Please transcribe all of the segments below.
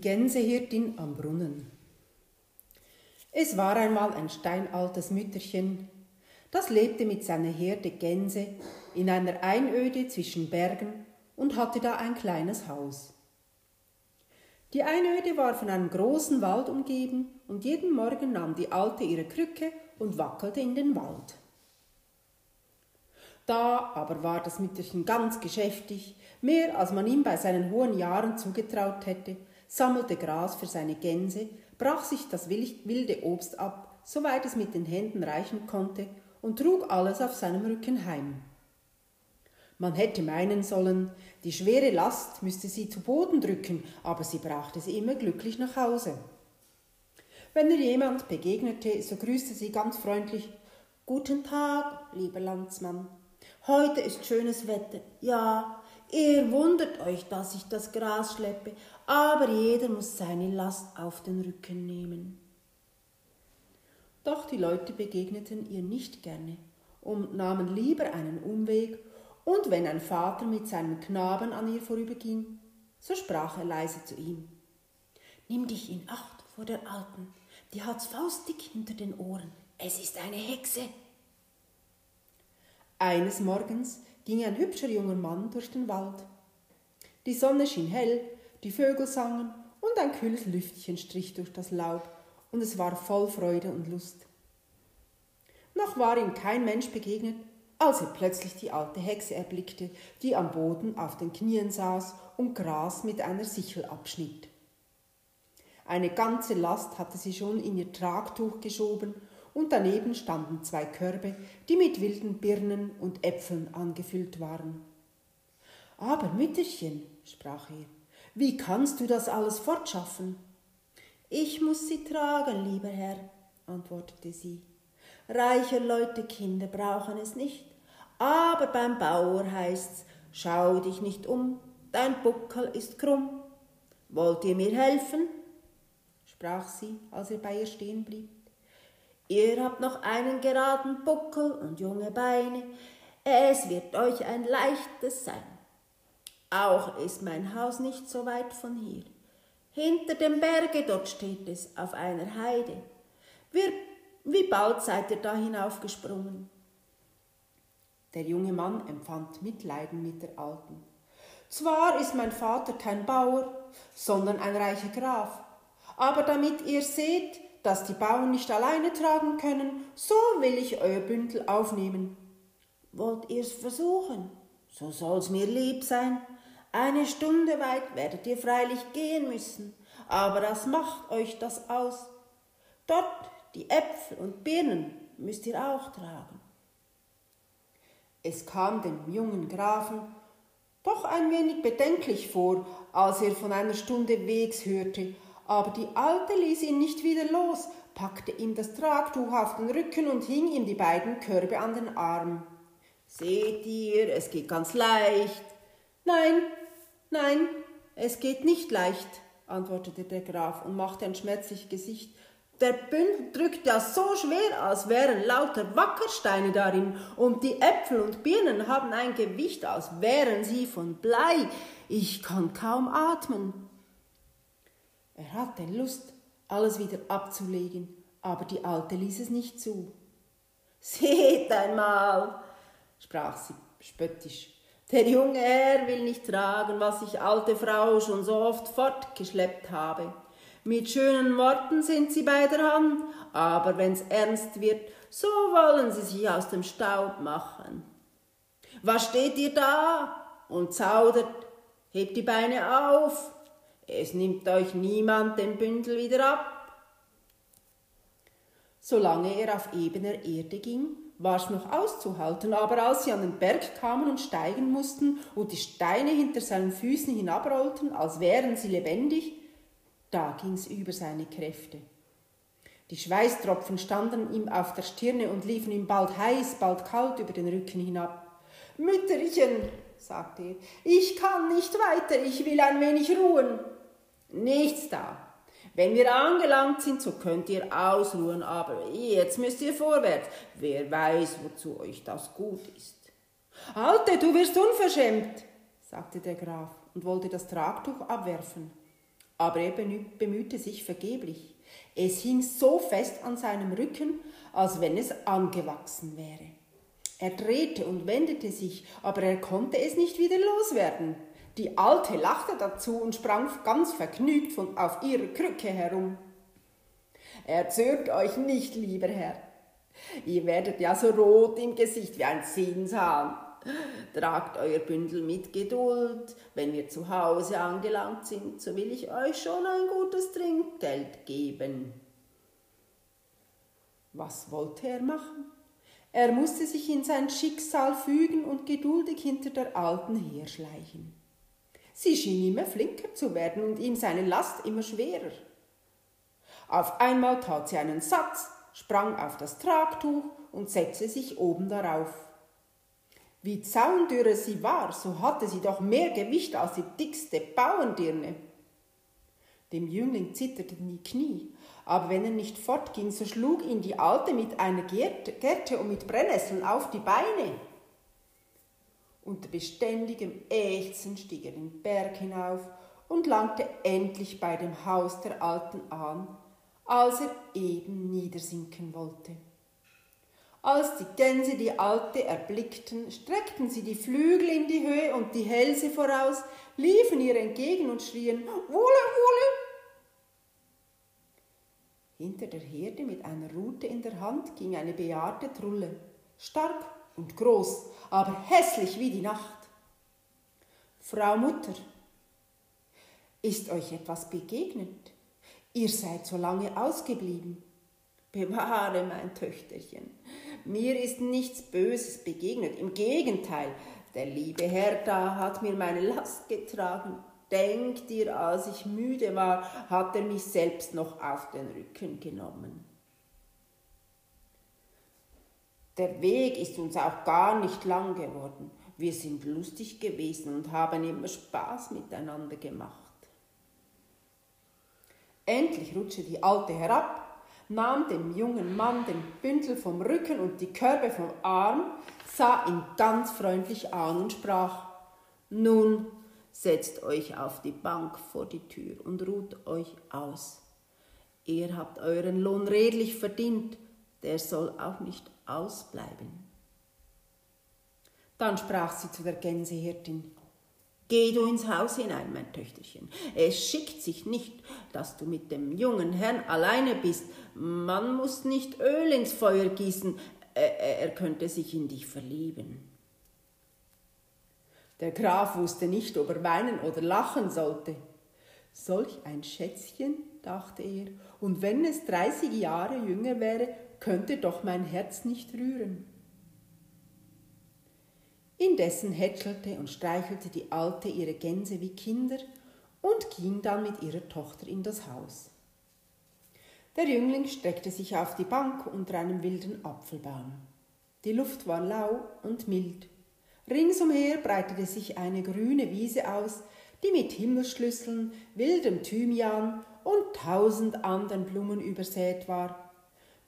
Die Gänsehirtin am Brunnen. Es war einmal ein steinaltes Mütterchen, das lebte mit seiner Herde Gänse in einer Einöde zwischen Bergen und hatte da ein kleines Haus. Die Einöde war von einem großen Wald umgeben und jeden Morgen nahm die Alte ihre Krücke und wackelte in den Wald. Da aber war das Mütterchen ganz geschäftig, mehr als man ihm bei seinen hohen Jahren zugetraut hätte, sammelte Gras für seine Gänse, brach sich das wilde Obst ab, soweit es mit den Händen reichen konnte, und trug alles auf seinem Rücken heim. Man hätte meinen sollen, die schwere Last müsste sie zu Boden drücken, aber sie brachte sie immer glücklich nach Hause. Wenn ihr jemand begegnete, so grüßte sie ganz freundlich Guten Tag, lieber Landsmann. Heute ist schönes Wetter. Ja, Ihr wundert euch, dass ich das Gras schleppe, aber jeder muss seine Last auf den Rücken nehmen. Doch die Leute begegneten ihr nicht gerne und nahmen lieber einen Umweg, und wenn ein Vater mit seinem Knaben an ihr vorüberging, so sprach er leise zu ihm. Nimm dich in Acht vor der Alten, die hat's faustdick hinter den Ohren, es ist eine Hexe. Eines Morgens ging ein hübscher junger Mann durch den Wald. Die Sonne schien hell, die Vögel sangen und ein kühles Lüftchen strich durch das Laub, und es war voll Freude und Lust. Noch war ihm kein Mensch begegnet, als er plötzlich die alte Hexe erblickte, die am Boden auf den Knien saß und Gras mit einer Sichel abschnitt. Eine ganze Last hatte sie schon in ihr Tragtuch geschoben und daneben standen zwei Körbe, die mit wilden Birnen und Äpfeln angefüllt waren. Aber Mütterchen, sprach er, wie kannst du das alles fortschaffen? Ich muss sie tragen, lieber Herr, antwortete sie. Reiche Leute Kinder brauchen es nicht, aber beim Bauer heißt's, schau dich nicht um, dein Buckel ist krumm. Wollt ihr mir helfen? sprach sie, als er bei ihr stehen blieb. Ihr habt noch einen geraden Buckel und junge Beine, es wird euch ein leichtes sein. Auch ist mein Haus nicht so weit von hier. Hinter dem Berge dort steht es auf einer Heide. Wir, wie bald seid ihr da hinaufgesprungen? Der junge Mann empfand Mitleiden mit der Alten. Zwar ist mein Vater kein Bauer, sondern ein reicher Graf, aber damit ihr seht, dass die Bauern nicht alleine tragen können, so will ich euer Bündel aufnehmen. Wollt ihr's versuchen? So soll's mir lieb sein. Eine Stunde weit werdet ihr freilich gehen müssen, aber das macht euch das aus. Dort die Äpfel und Birnen müsst ihr auch tragen. Es kam dem jungen Grafen doch ein wenig bedenklich vor, als er von einer Stunde Wegs hörte, aber die Alte ließ ihn nicht wieder los, packte ihm das Tragtuch auf den Rücken und hing ihm die beiden Körbe an den Arm. Seht ihr, es geht ganz leicht. Nein, nein, es geht nicht leicht, antwortete der Graf und machte ein schmerzliches Gesicht. Der Bündel drückt ja so schwer, als wären lauter Wackersteine darin, und die Äpfel und Birnen haben ein Gewicht, als wären sie von Blei. Ich kann kaum atmen. Er hatte Lust, alles wieder abzulegen, aber die Alte ließ es nicht zu. Seht einmal, sprach sie spöttisch, der junge Herr will nicht tragen, was ich alte Frau schon so oft fortgeschleppt habe. Mit schönen Worten sind sie bei der Hand, aber wenn's ernst wird, so wollen sie sich aus dem Staub machen. Was steht ihr da und zaudert? Hebt die Beine auf, es nimmt euch niemand den Bündel wieder ab. Solange er auf ebener Erde ging, war's noch auszuhalten, aber als sie an den Berg kamen und steigen mussten und die Steine hinter seinen Füßen hinabrollten, als wären sie lebendig, da ging's über seine Kräfte. Die Schweißtropfen standen ihm auf der Stirne und liefen ihm bald heiß, bald kalt über den Rücken hinab. Mütterchen, sagte er, ich kann nicht weiter, ich will ein wenig ruhen. Nichts da. Wenn wir angelangt sind, so könnt ihr ausruhen, aber jetzt müsst ihr vorwärts. Wer weiß, wozu euch das gut ist. Alte, du wirst unverschämt, sagte der Graf und wollte das Tragtuch abwerfen. aber er bemühte sich vergeblich. Es hing so fest an seinem Rücken, als wenn es angewachsen wäre. Er drehte und wendete sich, aber er konnte es nicht wieder loswerden. Die Alte lachte dazu und sprang ganz vergnügt von auf ihrer Krücke herum. Erzürnt euch nicht, lieber Herr. Ihr werdet ja so rot im Gesicht wie ein Zinshahn. Tragt euer Bündel mit Geduld. Wenn wir zu Hause angelangt sind, so will ich euch schon ein gutes Trinkgeld geben. Was wollte er machen? Er musste sich in sein Schicksal fügen und geduldig hinter der Alten herschleichen. Sie schien immer flinker zu werden und ihm seine Last immer schwerer. Auf einmal tat sie einen Satz, sprang auf das Tragtuch und setzte sich oben darauf. Wie zaundürre sie war, so hatte sie doch mehr Gewicht als die dickste Bauerndirne. Dem Jüngling zitterten die Knie, aber wenn er nicht fortging, so schlug ihn die Alte mit einer Gerte und mit Brennnesseln auf die Beine. Unter beständigem Ächzen stieg er den Berg hinauf und langte endlich bei dem Haus der Alten an, als er eben niedersinken wollte. Als die Gänse die Alte erblickten, streckten sie die Flügel in die Höhe und die Hälse voraus, liefen ihr entgegen und schrien Wohle, Wohle, hinter der Herde mit einer Rute in der Hand ging eine bejahrte Trulle, stark und groß, aber hässlich wie die Nacht. Frau Mutter, ist euch etwas begegnet? Ihr seid so lange ausgeblieben. Bewahre, mein Töchterchen, mir ist nichts Böses begegnet. Im Gegenteil, der liebe Herr da hat mir meine Last getragen. Denk dir, als ich müde war, hat er mich selbst noch auf den Rücken genommen. Der Weg ist uns auch gar nicht lang geworden. Wir sind lustig gewesen und haben immer Spaß miteinander gemacht. Endlich rutschte die Alte herab, nahm dem jungen Mann den Bündel vom Rücken und die Körbe vom Arm, sah ihn ganz freundlich an und sprach Nun, setzt euch auf die Bank vor die Tür und ruht euch aus. Ihr habt euren Lohn redlich verdient, der soll auch nicht ausbleiben. Dann sprach sie zu der Gänsehirtin, Geh du ins Haus hinein, mein Töchterchen. Es schickt sich nicht, dass du mit dem jungen Herrn alleine bist. Man muss nicht Öl ins Feuer gießen, er könnte sich in dich verlieben. Der Graf wusste nicht, ob er weinen oder lachen sollte. Solch ein Schätzchen, dachte er, und wenn es dreißig Jahre jünger wäre, könnte doch mein Herz nicht rühren. Indessen hätschelte und streichelte die Alte ihre Gänse wie Kinder und ging dann mit ihrer Tochter in das Haus. Der Jüngling streckte sich auf die Bank unter einem wilden Apfelbaum. Die Luft war lau und mild. Ringsumher breitete sich eine grüne Wiese aus, die mit Himmelsschlüsseln, wildem Thymian und tausend anderen Blumen übersät war.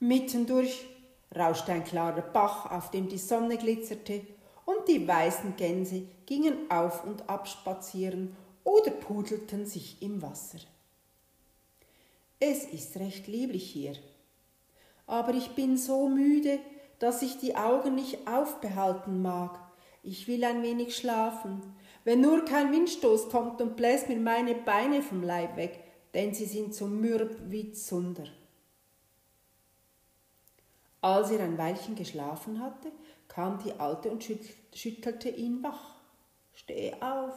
Mittendurch rauschte ein klarer Bach, auf dem die Sonne glitzerte, und die weißen Gänse gingen auf und ab spazieren oder pudelten sich im Wasser. Es ist recht lieblich hier, aber ich bin so müde, dass ich die Augen nicht aufbehalten mag. Ich will ein wenig schlafen. Wenn nur kein Windstoß kommt und bläst mir meine Beine vom Leib weg, denn sie sind so mürb wie Zunder. Als er ein Weilchen geschlafen hatte, kam die Alte und schüttelte ihn wach. Steh auf,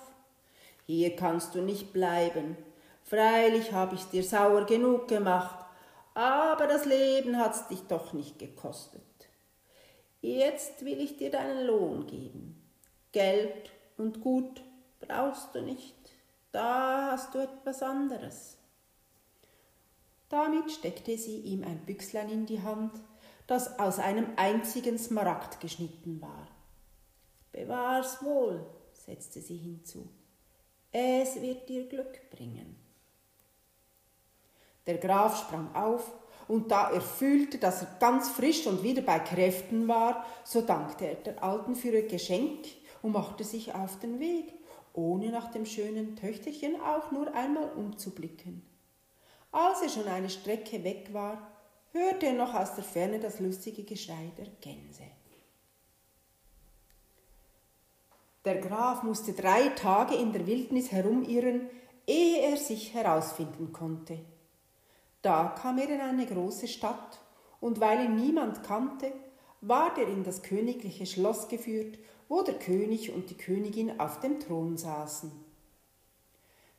hier kannst du nicht bleiben. Freilich habe ich's dir sauer genug gemacht, aber das Leben hat's dich doch nicht gekostet. Jetzt will ich dir deinen Lohn geben. Geld und Gut brauchst du nicht, da hast du etwas anderes. Damit steckte sie ihm ein Büchslein in die Hand, das aus einem einzigen Smaragd geschnitten war. Bewahr's wohl, setzte sie hinzu. Es wird dir Glück bringen. Der Graf sprang auf und da er fühlte, dass er ganz frisch und wieder bei Kräften war, so dankte er der Alten für ihr Geschenk und machte sich auf den Weg, ohne nach dem schönen Töchterchen auch nur einmal umzublicken. Als er schon eine Strecke weg war, hörte er noch aus der Ferne das lustige Geschrei der Gänse. Der Graf musste drei Tage in der Wildnis herumirren, ehe er sich herausfinden konnte. Da kam er in eine große Stadt, und weil ihn niemand kannte, ward er in das königliche Schloss geführt, wo der König und die Königin auf dem Thron saßen.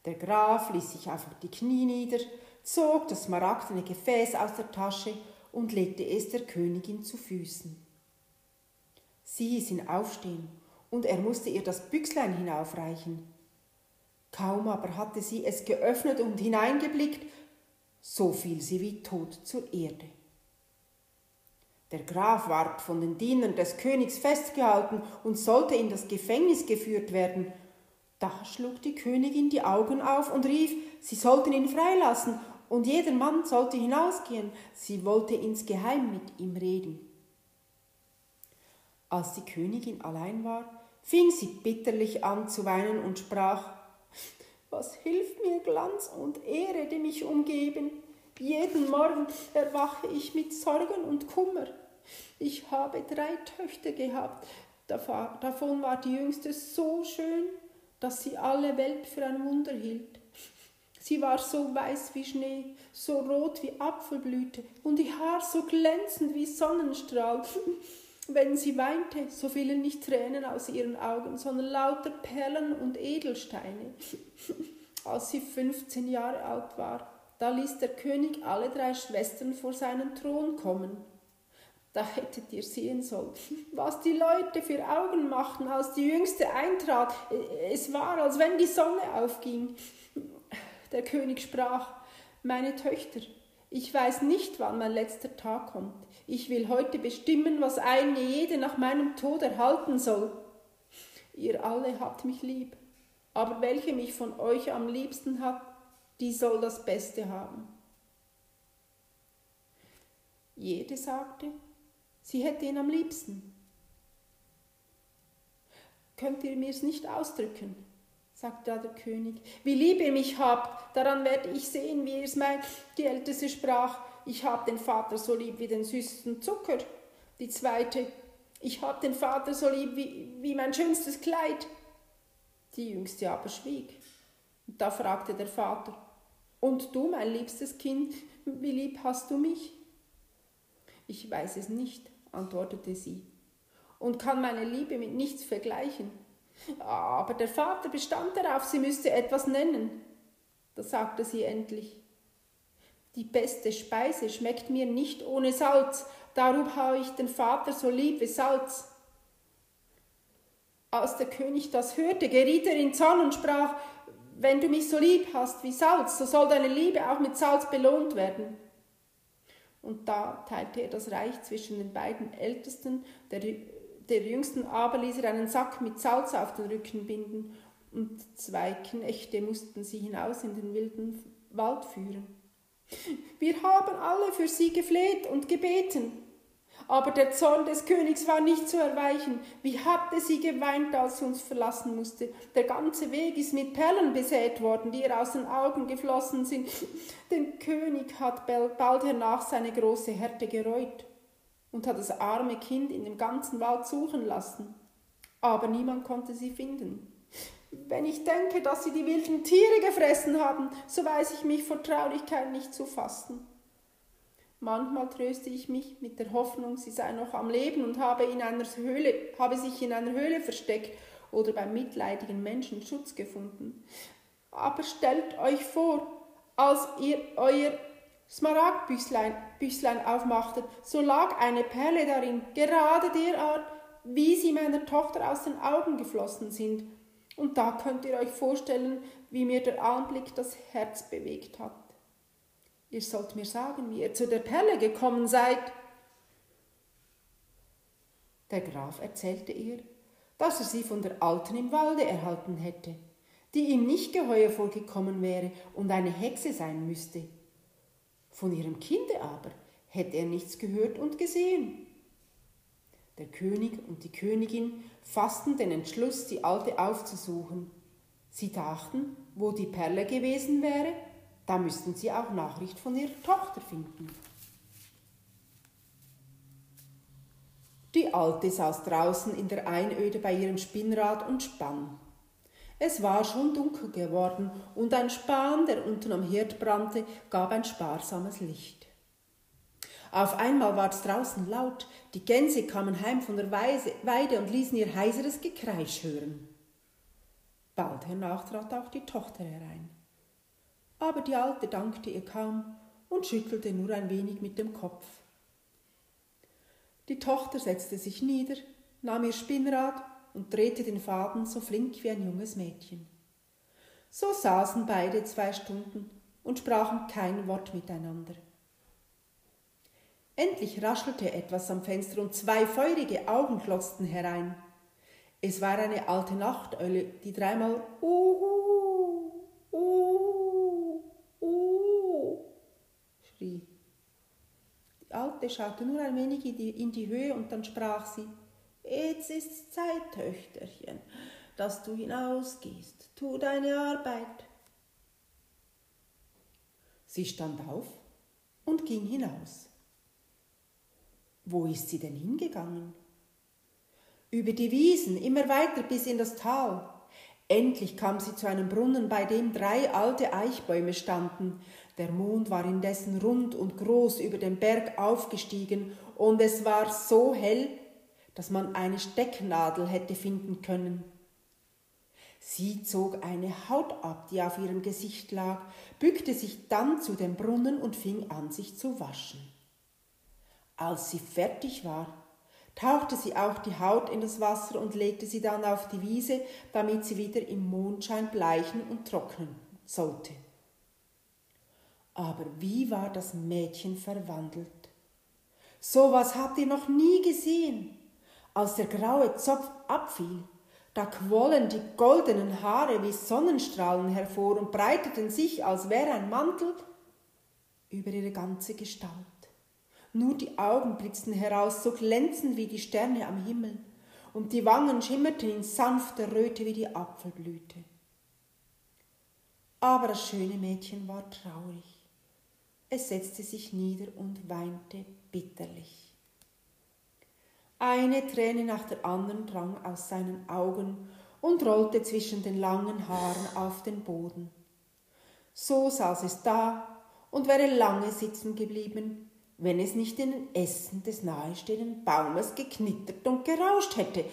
Der Graf ließ sich auf die Knie nieder, zog das smaragdene Gefäß aus der Tasche und legte es der Königin zu Füßen. Sie hieß ihn aufstehen, und er musste ihr das Büchslein hinaufreichen. Kaum aber hatte sie es geöffnet und hineingeblickt, so fiel sie wie tot zur Erde. Der Graf ward von den Dienern des Königs festgehalten und sollte in das Gefängnis geführt werden. Da schlug die Königin die Augen auf und rief, sie sollten ihn freilassen und jeder Mann sollte hinausgehen. Sie wollte insgeheim mit ihm reden. Als die Königin allein war, fing sie bitterlich an zu weinen und sprach Was hilft mir Glanz und Ehre, die mich umgeben? Jeden Morgen erwache ich mit Sorgen und Kummer. Ich habe drei Töchter gehabt. Davon war die jüngste so schön, dass sie alle Welt für ein Wunder hielt. Sie war so weiß wie Schnee, so rot wie Apfelblüte und ihr Haar so glänzend wie Sonnenstrahl. Wenn sie weinte, so fielen nicht Tränen aus ihren Augen, sondern lauter Perlen und Edelsteine. Als sie 15 Jahre alt war, da ließ der König alle drei Schwestern vor seinen Thron kommen. Da hättet ihr sehen sollen, was die Leute für Augen machten, als die Jüngste eintrat. Es war, als wenn die Sonne aufging. Der König sprach, meine Töchter, ich weiß nicht, wann mein letzter Tag kommt. Ich will heute bestimmen, was eine jede nach meinem Tod erhalten soll. Ihr alle habt mich lieb, aber welche mich von euch am liebsten hat, die soll das Beste haben. Jede sagte, sie hätte ihn am liebsten. Könnt ihr mir's nicht ausdrücken? Sagte da der König. Wie lieb ihr mich habt, daran werde ich sehen, wie ihr es meint. Die Älteste sprach, ich hab den Vater so lieb wie den süßesten Zucker. Die zweite, ich hab den Vater so lieb wie, wie mein schönstes Kleid. Die Jüngste aber schwieg. Und da fragte der Vater, und du, mein liebstes Kind, wie lieb hast du mich? Ich weiß es nicht, antwortete sie, und kann meine Liebe mit nichts vergleichen. Aber der Vater bestand darauf, sie müsste etwas nennen. Da sagte sie endlich, die beste Speise schmeckt mir nicht ohne Salz, darum habe ich den Vater so lieb wie Salz. Als der König das hörte, geriet er in Zorn und sprach, wenn du mich so lieb hast wie Salz, so soll deine Liebe auch mit Salz belohnt werden. Und da teilte er das Reich zwischen den beiden Ältesten, der, der Jüngsten aber ließ er einen Sack mit Salz auf den Rücken binden, und zwei Knechte mussten sie hinaus in den wilden Wald führen. Wir haben alle für sie gefleht und gebeten, aber der Zorn des Königs war nicht zu erweichen. Wie hatte sie geweint, als sie uns verlassen musste. Der ganze Weg ist mit Perlen besät worden, die ihr aus den Augen geflossen sind. Den König hat bald hernach seine große Härte gereut und hat das arme Kind in dem ganzen Wald suchen lassen. Aber niemand konnte sie finden. Wenn ich denke, dass sie die wilden Tiere gefressen haben, so weiß ich mich vor Traurigkeit nicht zu fassen. Manchmal tröste ich mich mit der Hoffnung, sie sei noch am Leben und habe, in einer Höhle, habe sich in einer Höhle versteckt oder beim mitleidigen Menschen Schutz gefunden. Aber stellt euch vor, als ihr euer Smaragdbüchlein Büchlein aufmachtet, so lag eine Perle darin, gerade derart, wie sie meiner Tochter aus den Augen geflossen sind. Und da könnt ihr euch vorstellen, wie mir der Anblick das Herz bewegt hat. Ihr sollt mir sagen, wie ihr zu der Perle gekommen seid. Der Graf erzählte ihr, dass er sie von der Alten im Walde erhalten hätte, die ihm nicht geheuer vorgekommen wäre und eine Hexe sein müsste. Von ihrem Kinde aber hätte er nichts gehört und gesehen. Der König und die Königin fassten den Entschluss, die Alte aufzusuchen. Sie dachten, wo die Perle gewesen wäre, da müssten sie auch Nachricht von ihrer Tochter finden. Die Alte saß draußen in der Einöde bei ihrem Spinnrad und spann. Es war schon dunkel geworden und ein Span, der unten am Herd brannte, gab ein sparsames Licht. Auf einmal war es draußen laut, die Gänse kamen heim von der Weide und ließen ihr heiseres Gekreisch hören. Bald hernach trat auch die Tochter herein. Aber die Alte dankte ihr kaum und schüttelte nur ein wenig mit dem Kopf. Die Tochter setzte sich nieder, nahm ihr Spinnrad und drehte den Faden so flink wie ein junges Mädchen. So saßen beide zwei Stunden und sprachen kein Wort miteinander. Endlich raschelte etwas am Fenster und zwei feurige Augen glotzten herein. Es war eine alte Nachteule, die dreimal Uhu, Uhu, Uhu schrie. Die Alte schaute nur ein wenig in die, in die Höhe und dann sprach sie, Jetzt ist's Zeit, Töchterchen, dass du hinausgehst. Tu deine Arbeit. Sie stand auf und ging hinaus. Wo ist sie denn hingegangen? Über die Wiesen, immer weiter bis in das Tal. Endlich kam sie zu einem Brunnen, bei dem drei alte Eichbäume standen. Der Mond war indessen rund und groß über den Berg aufgestiegen, und es war so hell, dass man eine Stecknadel hätte finden können. Sie zog eine Haut ab, die auf ihrem Gesicht lag, bückte sich dann zu dem Brunnen und fing an, sich zu waschen. Als sie fertig war, tauchte sie auch die Haut in das Wasser und legte sie dann auf die Wiese, damit sie wieder im Mondschein bleichen und trocknen sollte. Aber wie war das Mädchen verwandelt? So was habt ihr noch nie gesehen. Als der graue Zopf abfiel, da quollen die goldenen Haare wie Sonnenstrahlen hervor und breiteten sich, als wäre ein Mantel, über ihre ganze Gestalt. Nur die Augen blitzten heraus, so glänzend wie die Sterne am Himmel, und die Wangen schimmerten in sanfter Röte wie die Apfelblüte. Aber das schöne Mädchen war traurig. Es setzte sich nieder und weinte bitterlich. Eine Träne nach der anderen drang aus seinen Augen und rollte zwischen den langen Haaren auf den Boden. So saß es da und wäre lange sitzen geblieben, wenn es nicht in den Ästen des nahestehenden Baumes geknittert und gerauscht hätte.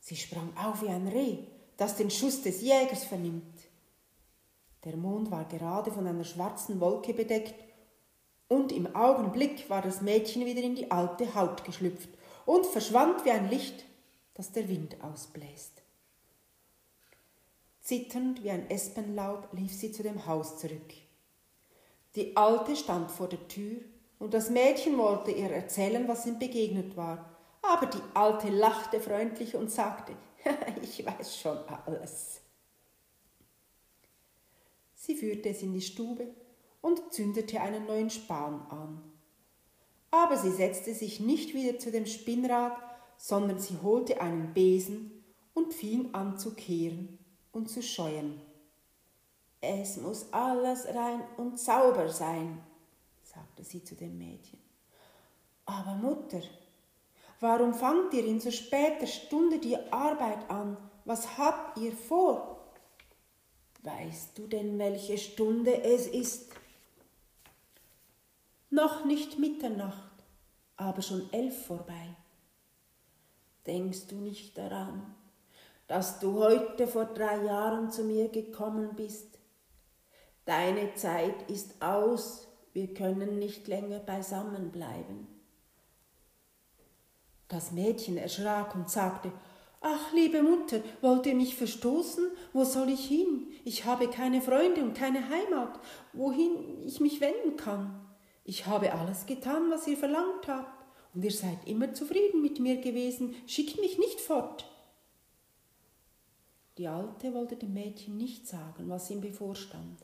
Sie sprang auf wie ein Reh, das den Schuss des Jägers vernimmt. Der Mond war gerade von einer schwarzen Wolke bedeckt, und im Augenblick war das Mädchen wieder in die alte Haut geschlüpft und verschwand wie ein Licht, das der Wind ausbläst. Zitternd wie ein Espenlaub lief sie zu dem Haus zurück. Die Alte stand vor der Tür und das Mädchen wollte ihr erzählen, was ihm begegnet war. Aber die Alte lachte freundlich und sagte, ich weiß schon alles. Sie führte es in die Stube und zündete einen neuen Span an aber sie setzte sich nicht wieder zu dem Spinnrad, sondern sie holte einen Besen und fing an zu kehren und zu scheuen. Es muss alles rein und sauber sein, sagte sie zu dem Mädchen. Aber Mutter, warum fangt ihr in so später Stunde die Arbeit an? Was habt ihr vor? Weißt du denn, welche Stunde es ist? Noch nicht Mitternacht, aber schon elf vorbei. Denkst du nicht daran, dass du heute vor drei Jahren zu mir gekommen bist? Deine Zeit ist aus, wir können nicht länger beisammen bleiben. Das Mädchen erschrak und sagte, Ach, liebe Mutter, wollt ihr mich verstoßen? Wo soll ich hin? Ich habe keine Freunde und keine Heimat, wohin ich mich wenden kann. Ich habe alles getan, was ihr verlangt habt, und ihr seid immer zufrieden mit mir gewesen. Schickt mich nicht fort. Die Alte wollte dem Mädchen nicht sagen, was ihm bevorstand.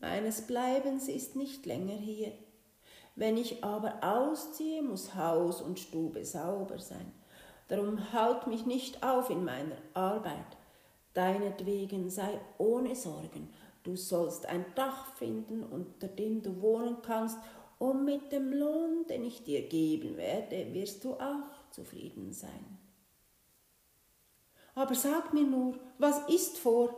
Meines Bleibens ist nicht länger hier. Wenn ich aber ausziehe, muss Haus und Stube sauber sein. Darum halt mich nicht auf in meiner Arbeit. Deinetwegen sei ohne Sorgen, du sollst ein Dach finden, unter dem du wohnen kannst, und mit dem Lohn, den ich dir geben werde, wirst du auch zufrieden sein. Aber sag mir nur, was ist vor?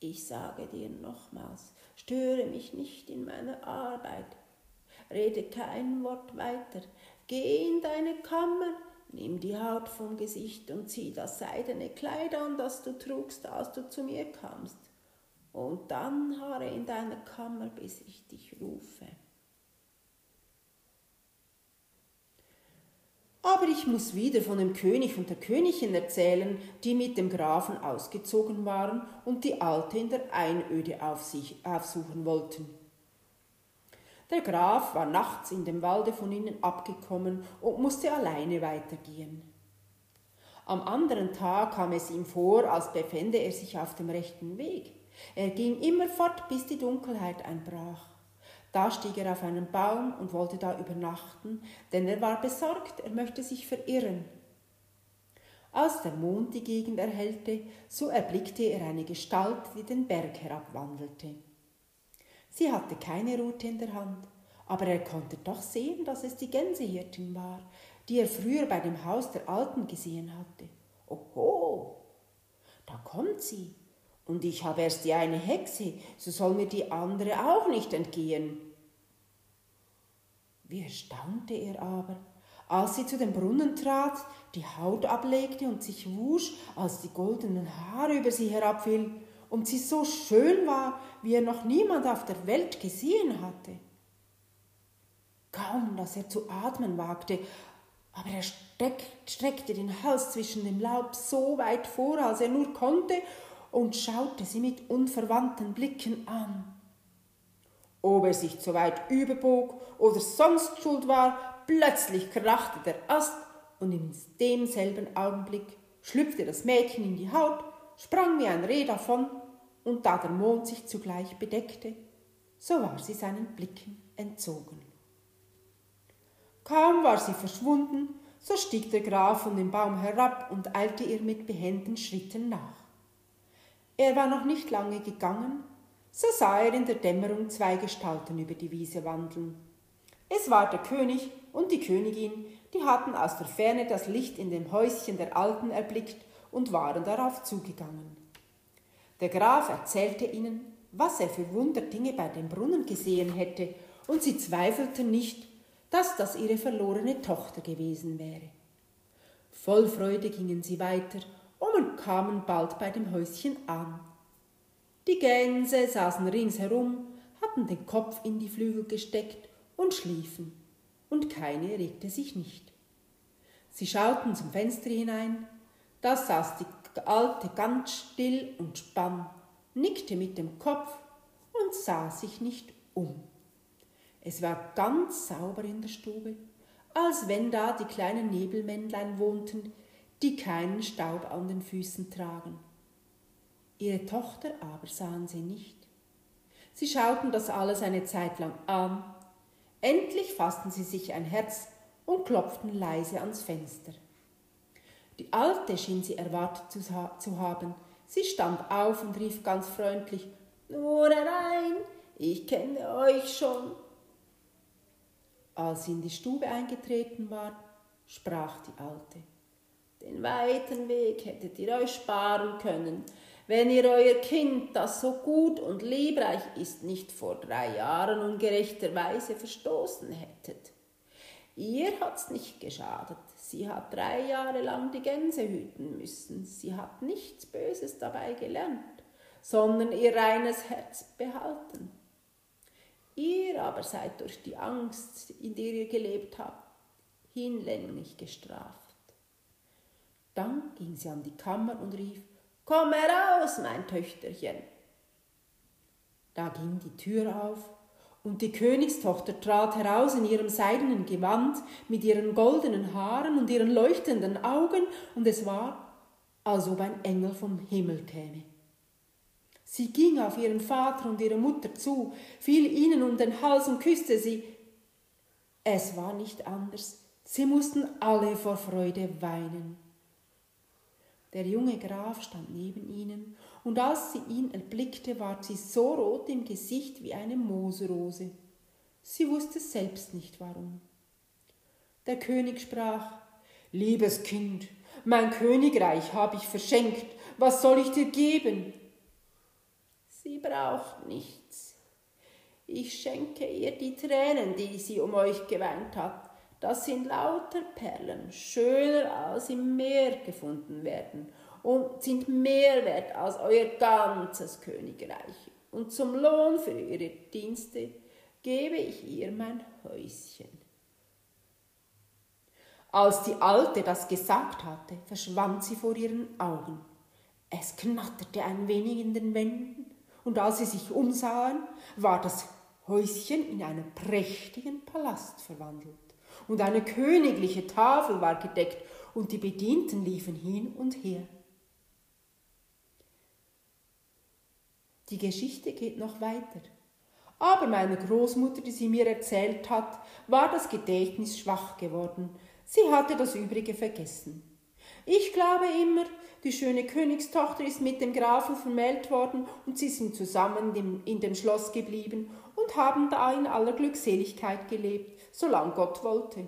Ich sage dir nochmals, störe mich nicht in meiner Arbeit, rede kein Wort weiter, geh in deine Kammer, nimm die Haut vom Gesicht und zieh das seidene Kleid an, das du trugst, als du zu mir kamst, und dann harre in deiner Kammer, bis ich dich rufe. Aber ich muss wieder von dem König und der Königin erzählen, die mit dem Grafen ausgezogen waren und die Alte in der Einöde auf sich, aufsuchen wollten. Der Graf war nachts in dem Walde von ihnen abgekommen und musste alleine weitergehen. Am anderen Tag kam es ihm vor, als befände er sich auf dem rechten Weg. Er ging immerfort, bis die Dunkelheit einbrach. Da stieg er auf einen Baum und wollte da übernachten, denn er war besorgt, er möchte sich verirren. Als der Mond die Gegend erhellte, so erblickte er eine Gestalt, die den Berg herabwandelte. Sie hatte keine Rute in der Hand, aber er konnte doch sehen, dass es die Gänsehirtin war, die er früher bei dem Haus der Alten gesehen hatte. Oho, da kommt sie, und ich habe erst die eine Hexe, so soll mir die andere auch nicht entgehen. Wie erstaunte er aber, als sie zu dem Brunnen trat, die Haut ablegte und sich wusch, als die goldenen Haare über sie herabfielen und sie so schön war, wie er noch niemand auf der Welt gesehen hatte. Kaum, dass er zu atmen wagte, aber er streckte den Hals zwischen dem Laub so weit vor, als er nur konnte, und schaute sie mit unverwandten Blicken an. Ob er sich zu weit überbog oder sonst schuld war, plötzlich krachte der Ast und in demselben Augenblick schlüpfte das Mädchen in die Haut, sprang wie ein Reh davon, und da der Mond sich zugleich bedeckte, so war sie seinen Blicken entzogen. Kaum war sie verschwunden, so stieg der Graf von dem Baum herab und eilte ihr mit behenden Schritten nach. Er war noch nicht lange gegangen, so sah er in der Dämmerung zwei Gestalten über die Wiese wandeln. Es war der König und die Königin, die hatten aus der Ferne das Licht in dem Häuschen der Alten erblickt und waren darauf zugegangen. Der Graf erzählte ihnen, was er für Wunderdinge bei dem Brunnen gesehen hätte, und sie zweifelten nicht, dass das ihre verlorene Tochter gewesen wäre. Voll Freude gingen sie weiter und kamen bald bei dem Häuschen an. Die Gänse saßen ringsherum, hatten den Kopf in die Flügel gesteckt und schliefen, und keine regte sich nicht. Sie schauten zum Fenster hinein, da saß die Alte ganz still und spann, nickte mit dem Kopf und sah sich nicht um. Es war ganz sauber in der Stube, als wenn da die kleinen Nebelmännlein wohnten, die keinen Staub an den Füßen tragen. Ihre Tochter aber sahen sie nicht. Sie schauten das alles eine Zeit lang an. Endlich fassten sie sich ein Herz und klopften leise ans Fenster. Die Alte schien sie erwartet zu, ha zu haben. Sie stand auf und rief ganz freundlich Nur herein, ich kenne euch schon. Als sie in die Stube eingetreten war, sprach die Alte. Den weiten Weg hättet ihr euch sparen können, wenn ihr euer Kind, das so gut und liebreich ist, nicht vor drei Jahren ungerechterweise verstoßen hättet. Ihr hat's nicht geschadet. Sie hat drei Jahre lang die Gänse hüten müssen. Sie hat nichts Böses dabei gelernt, sondern ihr reines Herz behalten. Ihr aber seid durch die Angst, in der ihr gelebt habt, hinlänglich gestraft. Dann ging sie an die Kammer und rief, Komm heraus, mein Töchterchen. Da ging die Tür auf, und die Königstochter trat heraus in ihrem seidenen Gewand mit ihren goldenen Haaren und ihren leuchtenden Augen, und es war, als ob ein Engel vom Himmel käme. Sie ging auf ihren Vater und ihre Mutter zu, fiel ihnen um den Hals und küsste sie. Es war nicht anders, sie mussten alle vor Freude weinen. Der junge Graf stand neben ihnen, und als sie ihn erblickte, ward sie so rot im Gesicht wie eine Moosrose. Sie wusste selbst nicht warum. Der König sprach Liebes Kind, mein Königreich habe ich verschenkt, was soll ich dir geben? Sie braucht nichts. Ich schenke ihr die Tränen, die sie um euch geweint hat. Das sind lauter Perlen, schöner als im Meer gefunden werden und sind mehr wert als euer ganzes Königreich. Und zum Lohn für ihre Dienste gebe ich ihr mein Häuschen. Als die Alte das gesagt hatte, verschwand sie vor ihren Augen. Es knatterte ein wenig in den Wänden, und als sie sich umsahen, war das Häuschen in einen prächtigen Palast verwandelt, und eine königliche Tafel war gedeckt, und die Bedienten liefen hin und her. Die Geschichte geht noch weiter. Aber meiner Großmutter, die sie mir erzählt hat, war das Gedächtnis schwach geworden. Sie hatte das Übrige vergessen. Ich glaube immer, die schöne Königstochter ist mit dem Grafen vermählt worden und sie sind zusammen in dem Schloss geblieben und haben da in aller Glückseligkeit gelebt, solange Gott wollte.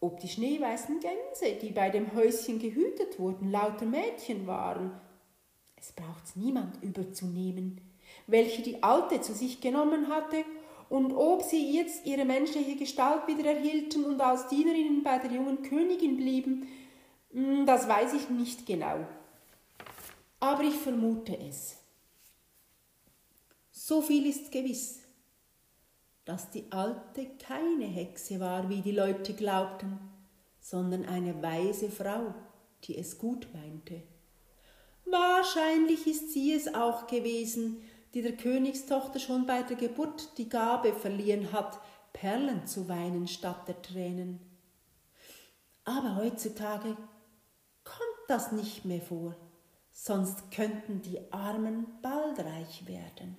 Ob die schneeweißen Gänse, die bei dem Häuschen gehütet wurden, lauter Mädchen waren, es braucht's niemand überzunehmen, welche die Alte zu sich genommen hatte, und ob sie jetzt ihre menschliche Gestalt wieder erhielten und als Dienerinnen bei der jungen Königin blieben, hm, das weiß ich nicht genau. Aber ich vermute es. So viel ist gewiss, dass die Alte keine Hexe war, wie die Leute glaubten, sondern eine weise Frau, die es gut meinte. Wahrscheinlich ist sie es auch gewesen, die der Königstochter schon bei der Geburt die Gabe verliehen hat, Perlen zu weinen statt der Tränen. Aber heutzutage kommt das nicht mehr vor, sonst könnten die Armen bald reich werden.